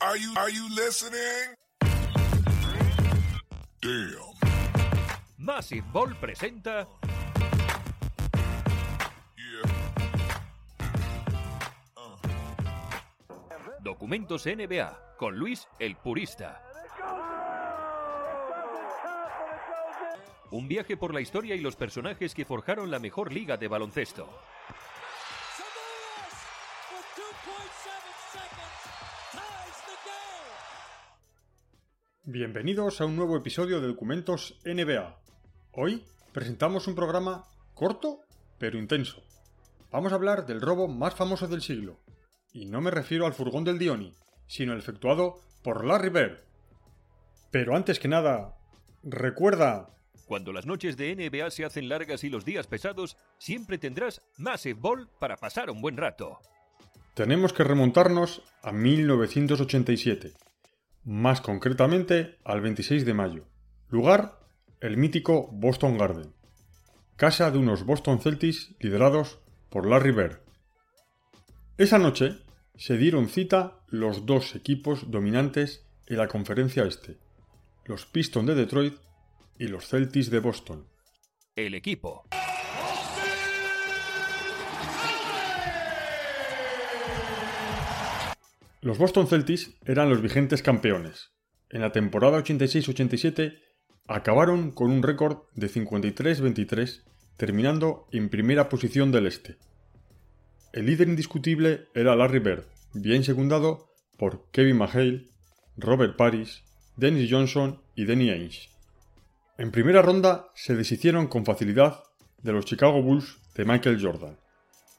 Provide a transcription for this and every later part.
Are you, are you listening? Damn. Massive Ball presenta Yeah. Documentos NBA con Luis el Purista. Un viaje por la historia y los personajes que forjaron la mejor liga de baloncesto. Bienvenidos a un nuevo episodio de Documentos NBA. Hoy presentamos un programa corto pero intenso. Vamos a hablar del robo más famoso del siglo. Y no me refiero al furgón del Dioni, sino el efectuado por Larry Bird. Pero antes que nada, recuerda... Cuando las noches de NBA se hacen largas y los días pesados, siempre tendrás Massive Ball para pasar un buen rato. Tenemos que remontarnos a 1987, más concretamente al 26 de mayo. Lugar, el mítico Boston Garden, casa de unos Boston Celtics liderados por Larry Bird. Esa noche se dieron cita los dos equipos dominantes en la conferencia este, los Pistons de Detroit y los Celtics de Boston. El equipo. Los Boston Celtics eran los vigentes campeones. En la temporada 86-87 acabaron con un récord de 53-23, terminando en primera posición del este. El líder indiscutible era Larry Bird, bien secundado por Kevin McHale, Robert Paris, Dennis Johnson y Danny Ainge. En primera ronda se deshicieron con facilidad de los Chicago Bulls de Michael Jordan.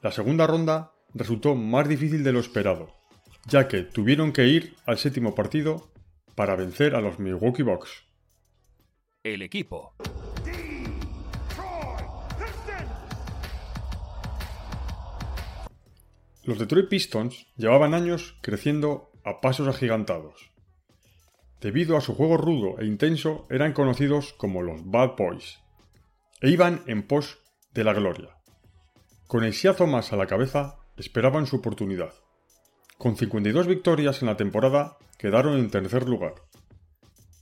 La segunda ronda resultó más difícil de lo esperado, ya que tuvieron que ir al séptimo partido para vencer a los Milwaukee Bucks. El equipo. Los Detroit Pistons llevaban años creciendo a pasos agigantados. Debido a su juego rudo e intenso, eran conocidos como los Bad Boys, e iban en pos de la gloria. Con el Sia Thomas a la cabeza, esperaban su oportunidad. Con 52 victorias en la temporada, quedaron en tercer lugar.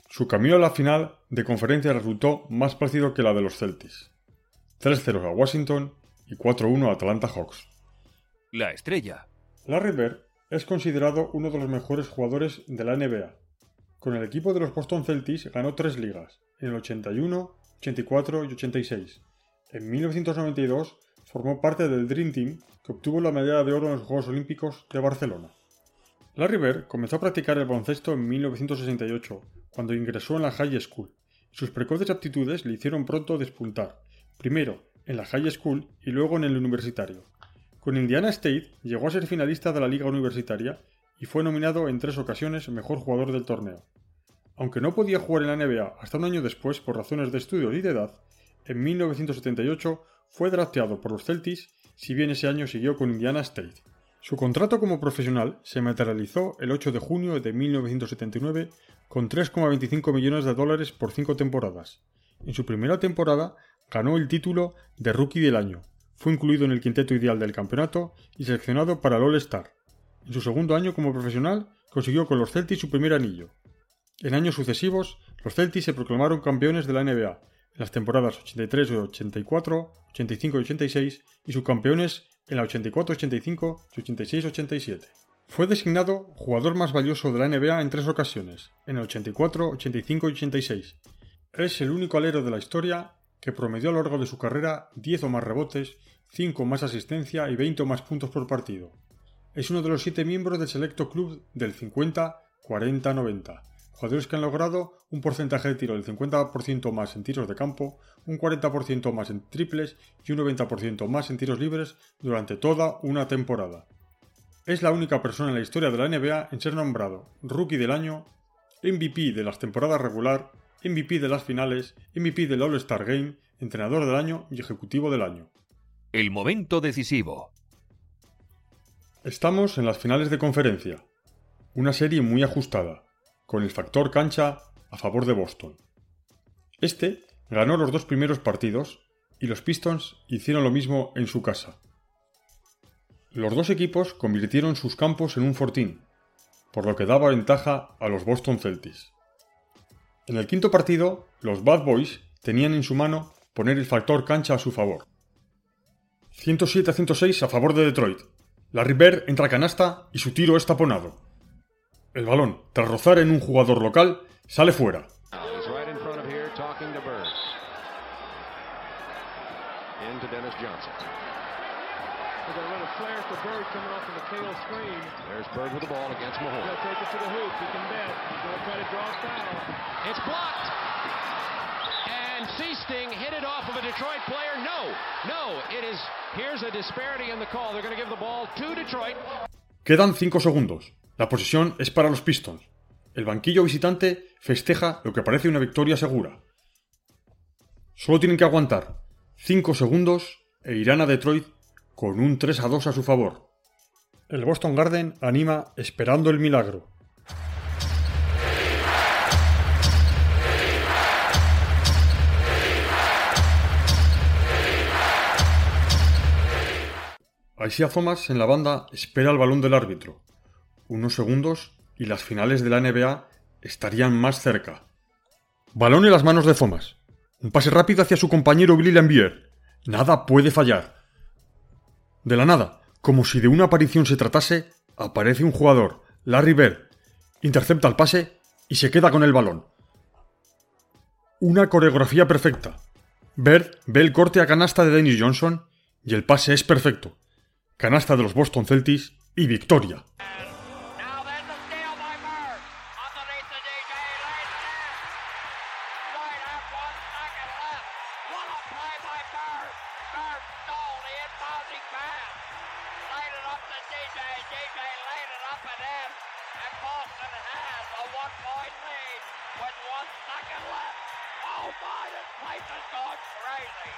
Su camino a la final de conferencia resultó más parecido que la de los Celtics. 3-0 a Washington y 4-1 a Atlanta Hawks. La estrella. Larry Bird es considerado uno de los mejores jugadores de la NBA. Con el equipo de los Boston Celtics ganó tres ligas, en el 81, 84 y 86. En 1992 formó parte del Dream Team que obtuvo la medalla de oro en los Juegos Olímpicos de Barcelona. Larry Bird comenzó a practicar el baloncesto en 1968, cuando ingresó en la High School. Sus precoces aptitudes le hicieron pronto despuntar, primero en la High School y luego en el universitario. Con Indiana State llegó a ser finalista de la Liga Universitaria y fue nominado en tres ocasiones mejor jugador del torneo. Aunque no podía jugar en la NBA hasta un año después por razones de estudio y de edad, en 1978 fue drafteado por los Celtics, si bien ese año siguió con Indiana State. Su contrato como profesional se materializó el 8 de junio de 1979 con 3,25 millones de dólares por cinco temporadas. En su primera temporada ganó el título de Rookie del Año, fue incluido en el quinteto ideal del campeonato y seleccionado para el All-Star. En su segundo año como profesional consiguió con los Celtics su primer anillo. En años sucesivos, los Celtics se proclamaron campeones de la NBA las temporadas 83 y 84, 85 y 86 y subcampeones en la 84-85 y 86-87. Fue designado jugador más valioso de la NBA en tres ocasiones, en el 84, 85 y 86. Es el único alero de la historia que promedió a lo largo de su carrera 10 o más rebotes, 5 más asistencia y 20 o más puntos por partido. Es uno de los siete miembros del selecto club del 50-40-90, jugadores que han logrado un porcentaje de tiro del 50% más en tiros de campo, un 40% más en triples y un 90% más en tiros libres durante toda una temporada. Es la única persona en la historia de la NBA en ser nombrado Rookie del Año, MVP de las temporadas regular, MVP de las finales, MVP del All-Star Game, Entrenador del Año y Ejecutivo del Año. El momento decisivo. Estamos en las finales de conferencia. Una serie muy ajustada, con el factor cancha a favor de Boston. Este ganó los dos primeros partidos y los Pistons hicieron lo mismo en su casa. Los dos equipos convirtieron sus campos en un fortín. por lo que daba ventaja a los Boston Celtics. En el quinto partido, los Bad Boys tenían en su mano poner el factor cancha a su favor. 107 a 106 a favor de Detroit. Larry Bird entra a canasta y su tiro es taponado. El balón, tras rozar en un jugador local, sale fuera. And Seasting hit it off of a Detroit player. No, no, it is. Here's a disparity in the call. They're going to give the ball to Detroit. Quedan 5 segundos. La posesión es para los Pistons. El banquillo visitante festeja lo que parece una victoria segura. Solo tienen que aguantar 5 segundos e irán a Detroit con un 3 a 2 a su favor. El Boston Garden anima esperando el milagro. Isaiah Thomas en la banda espera el balón del árbitro. Unos segundos y las finales de la NBA estarían más cerca. Balón en las manos de Thomas. Un pase rápido hacia su compañero Billy Lambier. Nada puede fallar. De la nada, como si de una aparición se tratase, aparece un jugador, Larry Bird, intercepta el pase y se queda con el balón. Una coreografía perfecta. Bird ve el corte a canasta de Dennis Johnson y el pase es perfecto. Canasta de los Boston Celtics y victoria. One second left. Oh my, this place is going crazy.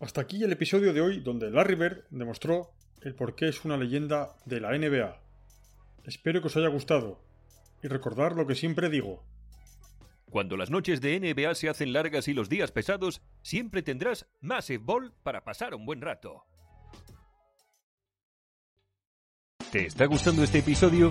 Hasta aquí el episodio de hoy donde Larry Bird demostró el por qué es una leyenda de la NBA. Espero que os haya gustado y recordar lo que siempre digo. Cuando las noches de NBA se hacen largas y los días pesados, siempre tendrás Massive Ball para pasar un buen rato. ¿Te está gustando este episodio?